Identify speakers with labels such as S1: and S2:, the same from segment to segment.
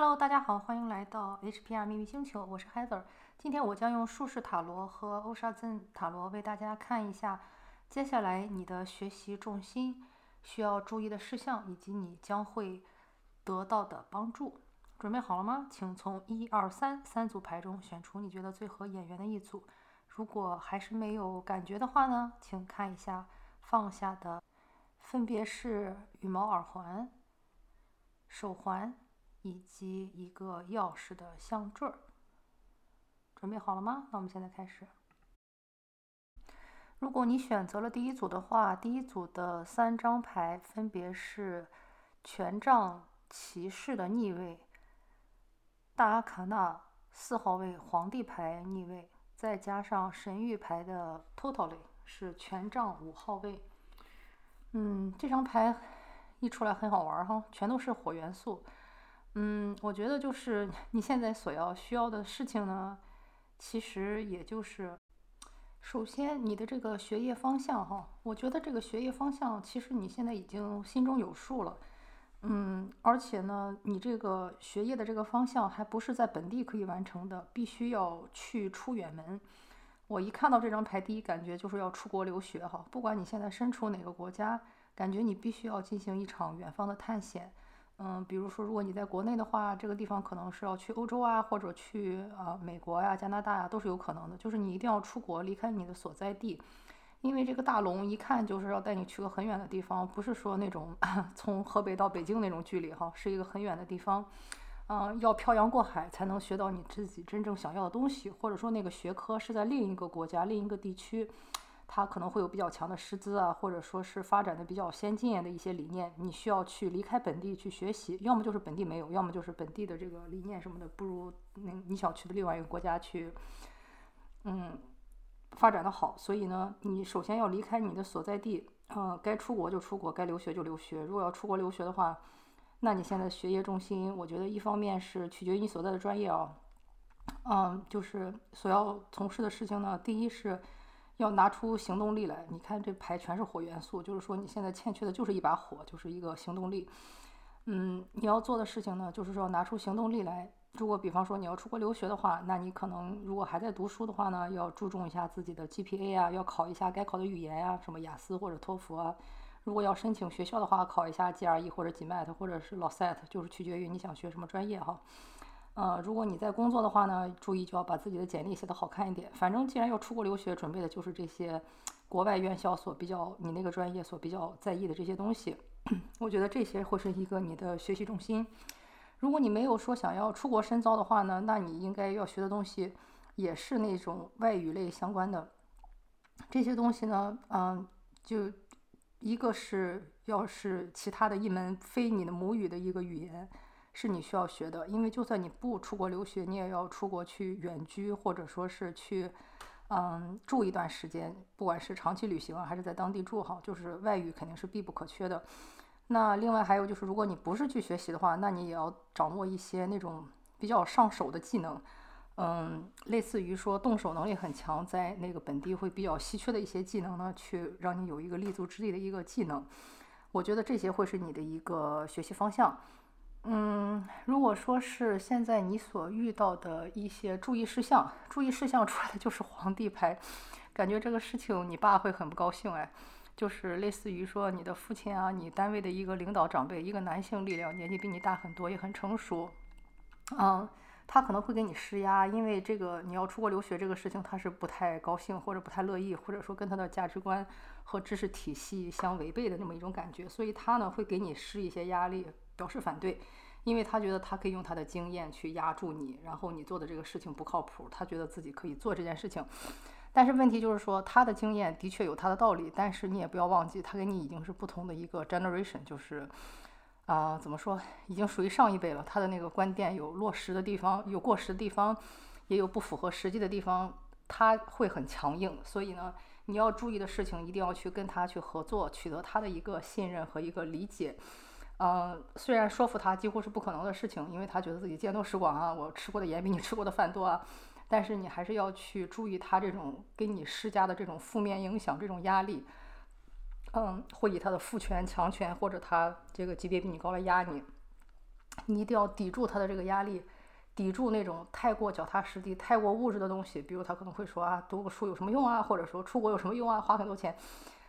S1: Hello，大家好，欢迎来到 HPR 秘密星球，我是 Heather。今天我将用术士塔罗和欧沙镇塔罗为大家看一下，接下来你的学习重心需要注意的事项，以及你将会得到的帮助。准备好了吗？请从一二三三组牌中选出你觉得最合眼缘的一组。如果还是没有感觉的话呢，请看一下放下的，分别是羽毛耳环、手环以及一个钥匙的项坠儿。准备好了吗？那我们现在开始。如果你选择了第一组的话，第一组的三张牌分别是权杖骑士的逆位。大阿卡纳四号位皇帝牌逆位，再加上神谕牌的 Totally 是权杖五号位。嗯，这张牌一出来很好玩哈，全都是火元素。嗯，我觉得就是你现在所要需要的事情呢，其实也就是，首先你的这个学业方向哈，我觉得这个学业方向其实你现在已经心中有数了。嗯，而且呢，你这个学业的这个方向还不是在本地可以完成的，必须要去出远门。我一看到这张牌，第一感觉就是要出国留学哈。不管你现在身处哪个国家，感觉你必须要进行一场远方的探险。嗯，比如说，如果你在国内的话，这个地方可能是要去欧洲啊，或者去啊美国呀、加拿大呀，都是有可能的。就是你一定要出国，离开你的所在地。因为这个大龙一看就是要带你去个很远的地方，不是说那种 从河北到北京那种距离哈，是一个很远的地方，嗯，要漂洋过海才能学到你自己真正想要的东西，或者说那个学科是在另一个国家、另一个地区，它可能会有比较强的师资啊，或者说是发展的比较先进的一些理念，你需要去离开本地去学习，要么就是本地没有，要么就是本地的这个理念什么的不如那你想去的另外一个国家去，嗯。发展的好，所以呢，你首先要离开你的所在地，嗯，该出国就出国，该留学就留学。如果要出国留学的话，那你现在学业重心，我觉得一方面是取决于你所在的专业啊，嗯，就是所要从事的事情呢，第一是要拿出行动力来。你看这牌全是火元素，就是说你现在欠缺的就是一把火，就是一个行动力。嗯，你要做的事情呢，就是说拿出行动力来。如果比方说你要出国留学的话，那你可能如果还在读书的话呢，要注重一下自己的 GPA 啊，要考一下该考的语言呀，什么雅思或者托福啊。如果要申请学校的话，考一下 GRE 或者 GMAT 或者是 LSAT，就是取决于你想学什么专业哈。呃，如果你在工作的话呢，注意就要把自己的简历写得好看一点。反正既然要出国留学，准备的就是这些国外院校所比较你那个专业所比较在意的这些东西。我觉得这些会是一个你的学习重心。如果你没有说想要出国深造的话呢，那你应该要学的东西也是那种外语类相关的。这些东西呢，嗯，就一个是要是其他的一门非你的母语的一个语言是你需要学的，因为就算你不出国留学，你也要出国去远居或者说是去嗯住一段时间，不管是长期旅行啊还是在当地住哈，就是外语肯定是必不可缺的。那另外还有就是，如果你不是去学习的话，那你也要掌握一些那种比较上手的技能，嗯，类似于说动手能力很强，在那个本地会比较稀缺的一些技能呢，去让你有一个立足之地的一个技能。我觉得这些会是你的一个学习方向。嗯，如果说是现在你所遇到的一些注意事项，注意事项出来的就是皇帝牌，感觉这个事情你爸会很不高兴哎。就是类似于说你的父亲啊，你单位的一个领导长辈，一个男性力量，年纪比你大很多，也很成熟，嗯，他可能会给你施压，因为这个你要出国留学这个事情，他是不太高兴或者不太乐意，或者说跟他的价值观和知识体系相违背的那么一种感觉，所以他呢会给你施一些压力，表示反对，因为他觉得他可以用他的经验去压住你，然后你做的这个事情不靠谱，他觉得自己可以做这件事情。但是问题就是说，他的经验的确有他的道理，但是你也不要忘记，他跟你已经是不同的一个 generation，就是，啊，怎么说，已经属于上一辈了。他的那个观点有落实的地方，有过时的地方，也有不符合实际的地方，他会很强硬。所以呢，你要注意的事情，一定要去跟他去合作，取得他的一个信任和一个理解。嗯，虽然说服他几乎是不可能的事情，因为他觉得自己见多识广啊，我吃过的盐比你吃过的饭多啊。但是你还是要去注意他这种给你施加的这种负面影响，这种压力，嗯，会以他的父权、强权或者他这个级别比你高来压你。你一定要抵住他的这个压力，抵住那种太过脚踏实地、太过物质的东西。比如他可能会说啊，读个书有什么用啊？或者说出国有什么用啊？花很多钱，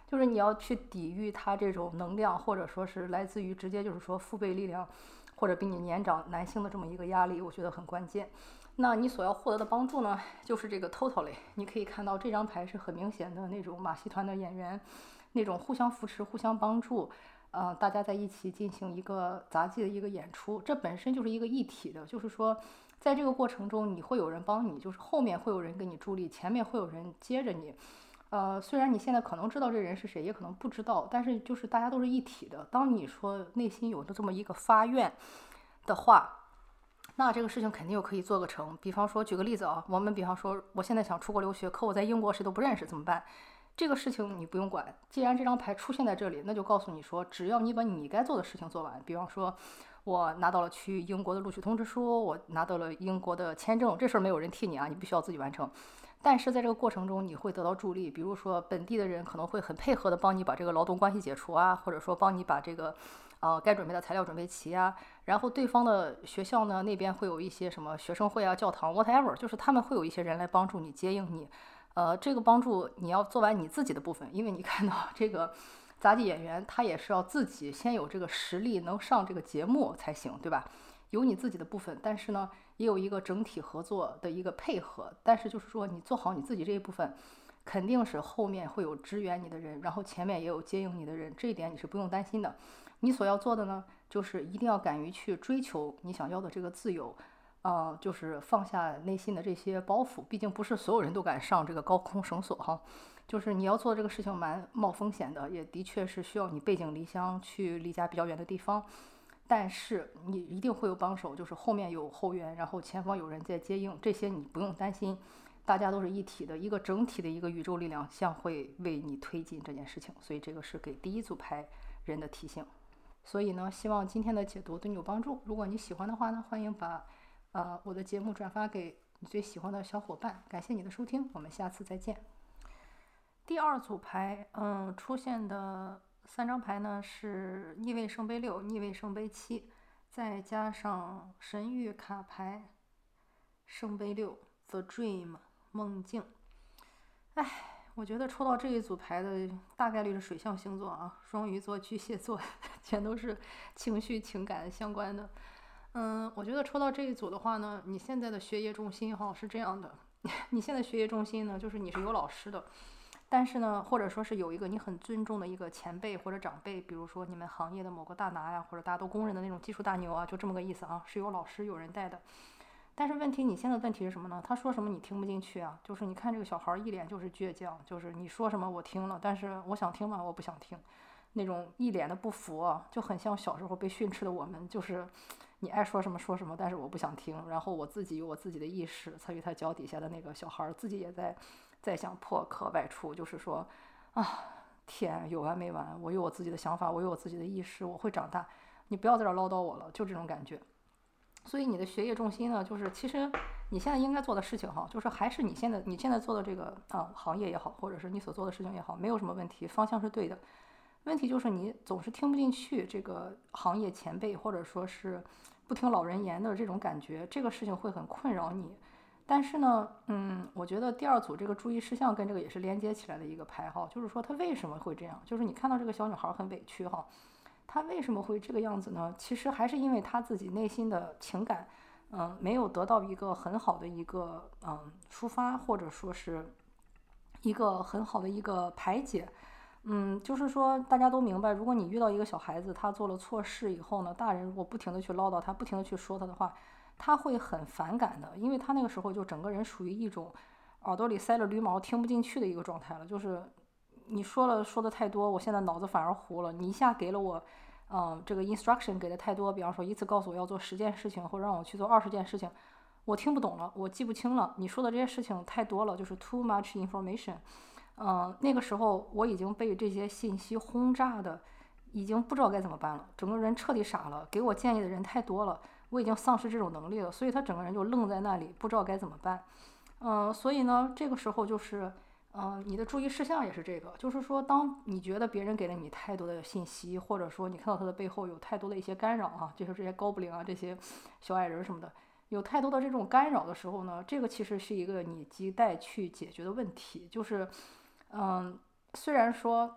S1: 就是你要去抵御他这种能量，或者说是来自于直接就是说父辈力量，或者比你年长男性的这么一个压力，我觉得很关键。那你所要获得的帮助呢，就是这个 totally。你可以看到这张牌是很明显的那种马戏团的演员，那种互相扶持、互相帮助，呃，大家在一起进行一个杂技的一个演出，这本身就是一个一体的。就是说，在这个过程中，你会有人帮你，就是后面会有人给你助力，前面会有人接着你。呃，虽然你现在可能知道这人是谁，也可能不知道，但是就是大家都是一体的。当你说内心有的这么一个发愿的话。那这个事情肯定又可以做个成。比方说，举个例子啊，我们比方说，我现在想出国留学，可我在英国谁都不认识，怎么办？这个事情你不用管。既然这张牌出现在这里，那就告诉你说，只要你把你该做的事情做完。比方说，我拿到了去英国的录取通知书，我拿到了英国的签证，这事儿没有人替你啊，你必须要自己完成。但是在这个过程中，你会得到助力，比如说本地的人可能会很配合的帮你把这个劳动关系解除啊，或者说帮你把这个。呃，该准备的材料准备齐啊，然后对方的学校呢，那边会有一些什么学生会啊、教堂，whatever，就是他们会有一些人来帮助你接应你。呃，这个帮助你要做完你自己的部分，因为你看到这个杂技演员，他也是要自己先有这个实力能上这个节目才行，对吧？有你自己的部分，但是呢，也有一个整体合作的一个配合。但是就是说，你做好你自己这一部分，肯定是后面会有支援你的人，然后前面也有接应你的人，这一点你是不用担心的。你所要做的呢，就是一定要敢于去追求你想要的这个自由，啊，就是放下内心的这些包袱。毕竟不是所有人都敢上这个高空绳索哈。就是你要做这个事情蛮冒风险的，也的确是需要你背井离乡去离家比较远的地方。但是你一定会有帮手，就是后面有后援，然后前方有人在接应，这些你不用担心。大家都是一体的，一个整体的一个宇宙力量将会为你推进这件事情。所以这个是给第一组牌人的提醒。所以呢，希望今天的解读对你有帮助。如果你喜欢的话呢，欢迎把呃我的节目转发给你最喜欢的小伙伴。感谢你的收听，我们下次再见。第二组牌，嗯，出现的三张牌呢是逆位圣杯六、逆位圣杯七，再加上神谕卡牌圣杯六 The Dream 梦境。哎。我觉得抽到这一组牌的大概率是水象星座啊，双鱼座、巨蟹座，全都是情绪、情感相关的。嗯，我觉得抽到这一组的话呢，你现在的学业重心哈是这样的，你现在学业重心呢，就是你是有老师的，但是呢，或者说是有一个你很尊重的一个前辈或者长辈，比如说你们行业的某个大拿呀，或者大家都公认的那种技术大牛啊，就这么个意思啊，是有老师有人带的。但是问题，你现在问题是什么呢？他说什么你听不进去啊？就是你看这个小孩儿一脸就是倔强，就是你说什么我听了，但是我想听吗？我不想听，那种一脸的不服，就很像小时候被训斥的我们，就是你爱说什么说什么，但是我不想听，然后我自己有我自己的意识，参与他脚底下的那个小孩儿自己也在在想破壳外出，就是说啊天有完没完？我有我自己的想法，我有我自己的意识，我会长大，你不要在这唠叨我了，就这种感觉。所以你的学业重心呢，就是其实你现在应该做的事情哈，就是还是你现在你现在做的这个啊行业也好，或者是你所做的事情也好，没有什么问题，方向是对的。问题就是你总是听不进去这个行业前辈，或者说是不听老人言的这种感觉，这个事情会很困扰你。但是呢，嗯，我觉得第二组这个注意事项跟这个也是连接起来的一个牌哈，就是说他为什么会这样？就是你看到这个小女孩很委屈哈。他为什么会这个样子呢？其实还是因为他自己内心的情感，嗯，没有得到一个很好的一个嗯抒发，或者说是一个很好的一个排解。嗯，就是说大家都明白，如果你遇到一个小孩子，他做了错事以后呢，大人如果不停的去唠叨他，不停的去说他的话，他会很反感的，因为他那个时候就整个人属于一种耳朵里塞了驴毛，听不进去的一个状态了，就是。你说了说的太多，我现在脑子反而糊了。你一下给了我，嗯，这个 instruction 给的太多，比方说一次告诉我要做十件事情，或者让我去做二十件事情，我听不懂了，我记不清了。你说的这些事情太多了，就是 too much information。嗯，那个时候我已经被这些信息轰炸的，已经不知道该怎么办了，整个人彻底傻了。给我建议的人太多了，我已经丧失这种能力了，所以他整个人就愣在那里，不知道该怎么办。嗯，所以呢，这个时候就是。嗯，你的注意事项也是这个，就是说，当你觉得别人给了你太多的信息，或者说你看到他的背后有太多的一些干扰啊，就是这些高不灵啊，这些小矮人什么的，有太多的这种干扰的时候呢，这个其实是一个你亟待去解决的问题。就是，嗯，虽然说，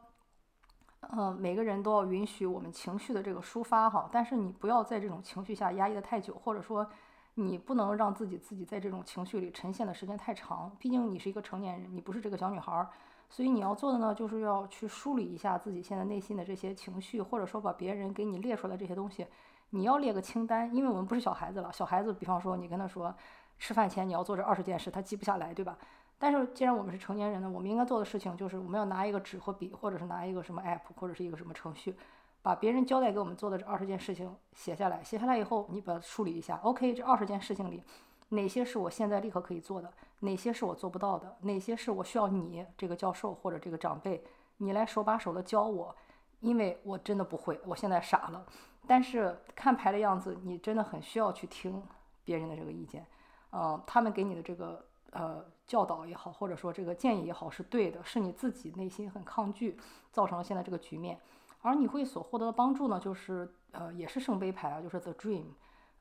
S1: 嗯，每个人都要允许我们情绪的这个抒发哈，但是你不要在这种情绪下压抑的太久，或者说。你不能让自己自己在这种情绪里沉陷的时间太长，毕竟你是一个成年人，你不是这个小女孩儿，所以你要做的呢，就是要去梳理一下自己现在内心的这些情绪，或者说把别人给你列出来这些东西，你要列个清单，因为我们不是小孩子了，小孩子，比方说你跟他说吃饭前你要做这二十件事，他记不下来，对吧？但是既然我们是成年人呢，我们应该做的事情就是我们要拿一个纸和笔，或者是拿一个什么 app，或者是一个什么程序。把别人交代给我们做的这二十件事情写下来，写下来以后，你把它梳理一下。OK，这二十件事情里，哪些是我现在立刻可以做的？哪些是我做不到的？哪些是我需要你这个教授或者这个长辈，你来手把手的教我？因为我真的不会，我现在傻了。但是看牌的样子，你真的很需要去听别人的这个意见。嗯，他们给你的这个呃教导也好，或者说这个建议也好，是对的，是你自己内心很抗拒，造成了现在这个局面。而你会所获得的帮助呢，就是呃，也是圣杯牌啊，就是 The Dream，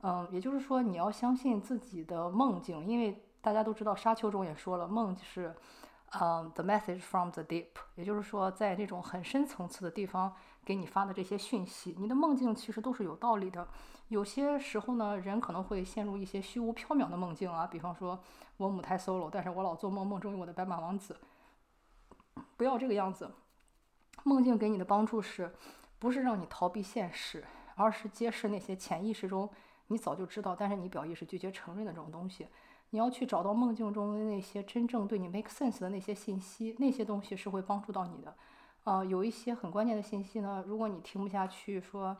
S1: 嗯，也就是说你要相信自己的梦境，因为大家都知道沙丘中也说了，梦是，嗯，The message from the deep，也就是说在这种很深层次的地方给你发的这些讯息，你的梦境其实都是有道理的。有些时候呢，人可能会陷入一些虚无缥缈的梦境啊，比方说我母胎 solo，但是我老做梦，梦中有我的白马王子，不要这个样子。梦境给你的帮助是，不是让你逃避现实，而是揭示那些潜意识中你早就知道，但是你表意识拒绝承认的这种东西。你要去找到梦境中的那些真正对你 make sense 的那些信息，那些东西是会帮助到你的。呃，有一些很关键的信息呢，如果你听不下去说，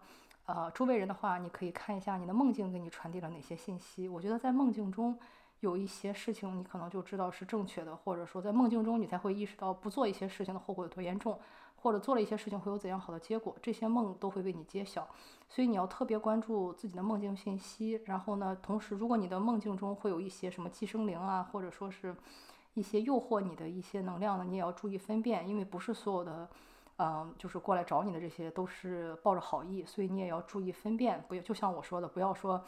S1: 呃，周围人的话，你可以看一下你的梦境给你传递了哪些信息。我觉得在梦境中有一些事情，你可能就知道是正确的，或者说在梦境中你才会意识到不做一些事情的后果有多严重。或者做了一些事情会有怎样好的结果，这些梦都会为你揭晓，所以你要特别关注自己的梦境信息。然后呢，同时如果你的梦境中会有一些什么寄生灵啊，或者说是一些诱惑你的一些能量呢，你也要注意分辨，因为不是所有的，嗯，就是过来找你的这些都是抱着好意，所以你也要注意分辨，不要就像我说的，不要说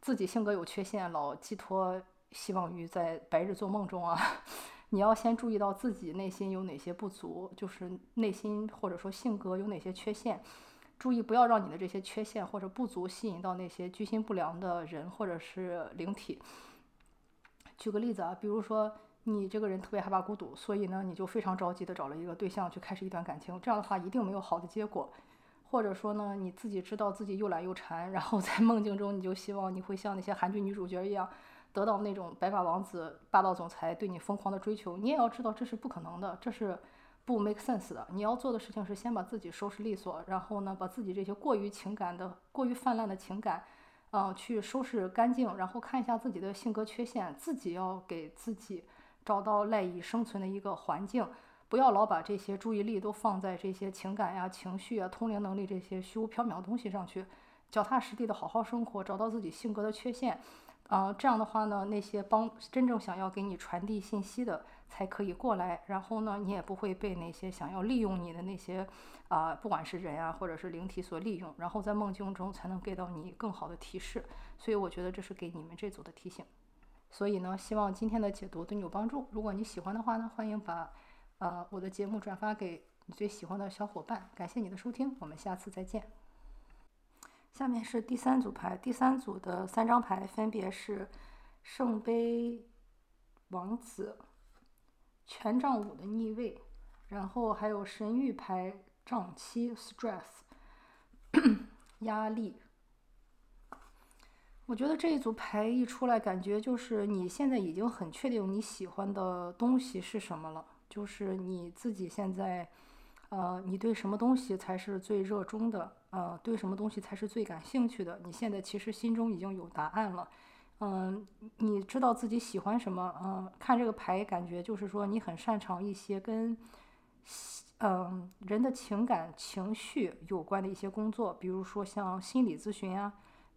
S1: 自己性格有缺陷，老寄托希望于在白日做梦中啊。你要先注意到自己内心有哪些不足，就是内心或者说性格有哪些缺陷，注意不要让你的这些缺陷或者不足吸引到那些居心不良的人或者是灵体。举个例子啊，比如说你这个人特别害怕孤独，所以呢你就非常着急的找了一个对象去开始一段感情，这样的话一定没有好的结果。或者说呢你自己知道自己又懒又馋，然后在梦境中你就希望你会像那些韩剧女主角一样。得到那种白马王子、霸道总裁对你疯狂的追求，你也要知道这是不可能的，这是不 make sense 的。你要做的事情是先把自己收拾利索，然后呢，把自己这些过于情感的、过于泛滥的情感，嗯，去收拾干净，然后看一下自己的性格缺陷，自己要给自己找到赖以生存的一个环境，不要老把这些注意力都放在这些情感呀、情绪啊、通灵能力这些虚无缥缈的东西上去，脚踏实地的好好生活，找到自己性格的缺陷。啊，这样的话呢，那些帮真正想要给你传递信息的才可以过来，然后呢，你也不会被那些想要利用你的那些啊，不管是人啊，或者是灵体所利用，然后在梦境中才能给到你更好的提示。所以我觉得这是给你们这组的提醒。所以呢，希望今天的解读对你有帮助。如果你喜欢的话呢，欢迎把呃我的节目转发给你最喜欢的小伙伴。感谢你的收听，我们下次再见。下面是第三组牌，第三组的三张牌分别是圣杯王子、权杖五的逆位，然后还有神谕牌杖七 （stress） 压力。我觉得这一组牌一出来，感觉就是你现在已经很确定你喜欢的东西是什么了，就是你自己现在。呃，你对什么东西才是最热衷的？呃，对什么东西才是最感兴趣的？你现在其实心中已经有答案了。嗯，你知道自己喜欢什么？嗯，看这个牌，感觉就是说你很擅长一些跟，嗯，人的情感情绪有关的一些工作，比如说像心理咨询呀，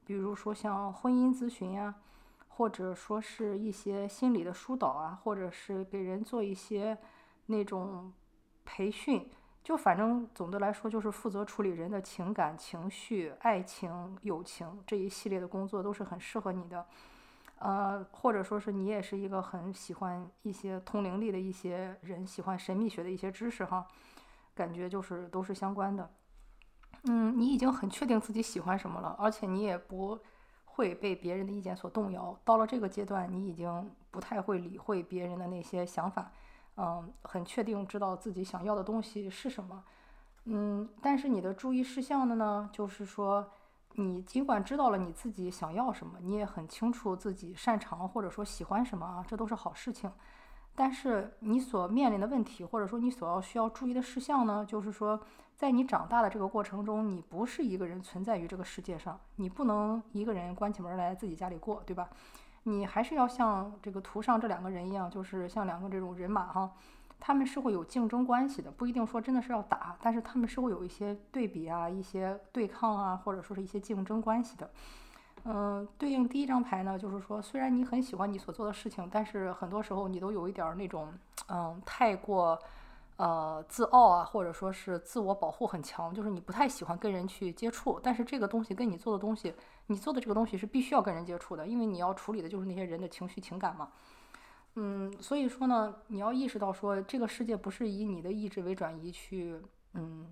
S1: 比如说像婚姻咨询呀，或者说是一些心理的疏导啊，或者是给人做一些。那种培训，就反正总的来说就是负责处理人的情感情绪、爱情、友情这一系列的工作都是很适合你的。呃，或者说是你也是一个很喜欢一些通灵力的一些人，喜欢神秘学的一些知识哈，感觉就是都是相关的。嗯，你已经很确定自己喜欢什么了，而且你也不会被别人的意见所动摇。到了这个阶段，你已经不太会理会别人的那些想法，嗯，很确定知道自己想要的东西是什么。嗯，但是你的注意事项的呢，就是说。你尽管知道了你自己想要什么，你也很清楚自己擅长或者说喜欢什么啊，这都是好事情。但是你所面临的问题，或者说你所要需要注意的事项呢，就是说，在你长大的这个过程中，你不是一个人存在于这个世界上，你不能一个人关起门来自己家里过，对吧？你还是要像这个图上这两个人一样，就是像两个这种人马哈。他们是会有竞争关系的，不一定说真的是要打，但是他们是会有一些对比啊，一些对抗啊，或者说是一些竞争关系的。嗯，对应第一张牌呢，就是说，虽然你很喜欢你所做的事情，但是很多时候你都有一点那种，嗯，太过呃自傲啊，或者说是自我保护很强，就是你不太喜欢跟人去接触。但是这个东西跟你做的东西，你做的这个东西是必须要跟人接触的，因为你要处理的就是那些人的情绪情感嘛。嗯，所以说呢，你要意识到说，这个世界不是以你的意志为转移去嗯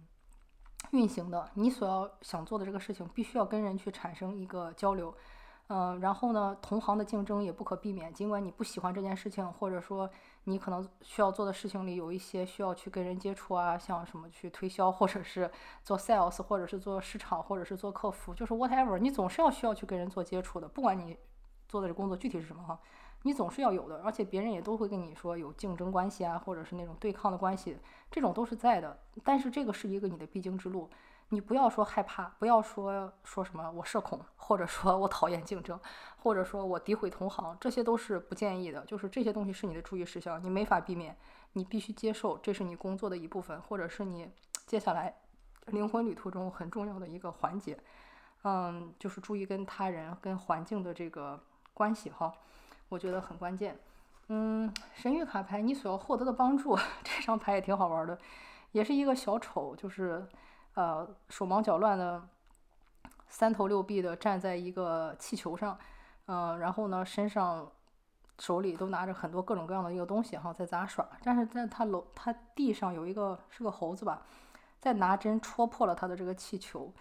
S1: 运行的。你所要想做的这个事情，必须要跟人去产生一个交流，嗯，然后呢，同行的竞争也不可避免。尽管你不喜欢这件事情，或者说你可能需要做的事情里有一些需要去跟人接触啊，像什么去推销，或者是做 sales，或者是做市场，或者是做客服，就是 whatever，你总是要需要去跟人做接触的，不管你做的这工作具体是什么哈。你总是要有的，而且别人也都会跟你说有竞争关系啊，或者是那种对抗的关系，这种都是在的。但是这个是一个你的必经之路，你不要说害怕，不要说说什么我社恐，或者说我讨厌竞争，或者说我诋毁同行，这些都是不建议的。就是这些东西是你的注意事项，你没法避免，你必须接受，这是你工作的一部分，或者是你接下来灵魂旅途中很重要的一个环节。嗯，就是注意跟他人、跟环境的这个关系哈。我觉得很关键，嗯，神谕卡牌你所要获得的帮助，这张牌也挺好玩的，也是一个小丑，就是呃手忙脚乱的，三头六臂的站在一个气球上，嗯，然后呢身上手里都拿着很多各种各样的一个东西哈，在杂耍，但是在他楼他地上有一个是个猴子吧，在拿针戳破了他的这个气球，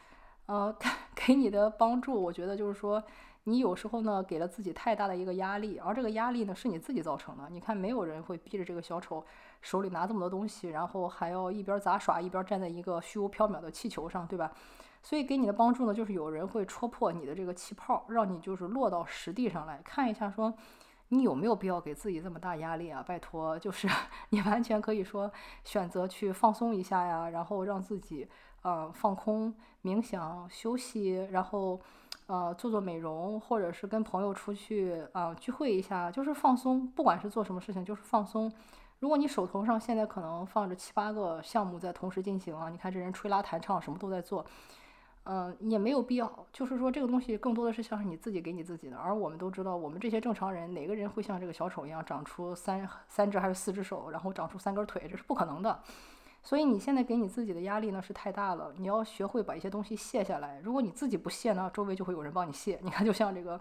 S1: 呃，给你的帮助，我觉得就是说。你有时候呢，给了自己太大的一个压力，而这个压力呢，是你自己造成的。你看，没有人会逼着这个小丑手里拿这么多东西，然后还要一边杂耍一边站在一个虚无缥缈的气球上，对吧？所以给你的帮助呢，就是有人会戳破你的这个气泡，让你就是落到实地上来看一下，说你有没有必要给自己这么大压力啊？拜托，就是 你完全可以说选择去放松一下呀，然后让自己呃放空、冥想、休息，然后。呃，做做美容，或者是跟朋友出去啊聚会一下，就是放松。不管是做什么事情，就是放松。如果你手头上现在可能放着七八个项目在同时进行啊，你看这人吹拉弹唱什么都在做，嗯，也没有必要。就是说这个东西更多的是像是你自己给你自己的。而我们都知道，我们这些正常人，哪个人会像这个小丑一样长出三三只还是四只手，然后长出三根腿，这是不可能的。所以你现在给你自己的压力呢是太大了，你要学会把一些东西卸下来。如果你自己不卸呢，周围就会有人帮你卸。你看，就像这个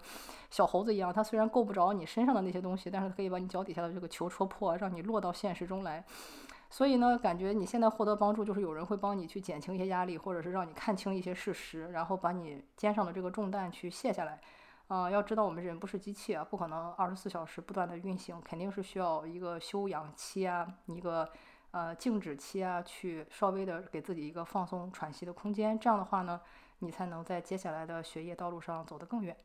S1: 小猴子一样，它虽然够不着你身上的那些东西，但是它可以把你脚底下的这个球戳破，让你落到现实中来。所以呢，感觉你现在获得帮助，就是有人会帮你去减轻一些压力，或者是让你看清一些事实，然后把你肩上的这个重担去卸下来。啊，要知道我们人不是机器啊，不可能二十四小时不断的运行，肯定是需要一个休养期啊，一个。呃，静止期啊，去稍微的给自己一个放松喘息的空间，这样的话呢，你才能在接下来的学业道路上走得更远。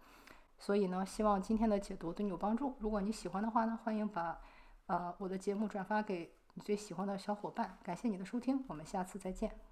S1: 所以呢，希望今天的解读对你有帮助。如果你喜欢的话呢，欢迎把呃我的节目转发给你最喜欢的小伙伴。感谢你的收听，我们下次再见。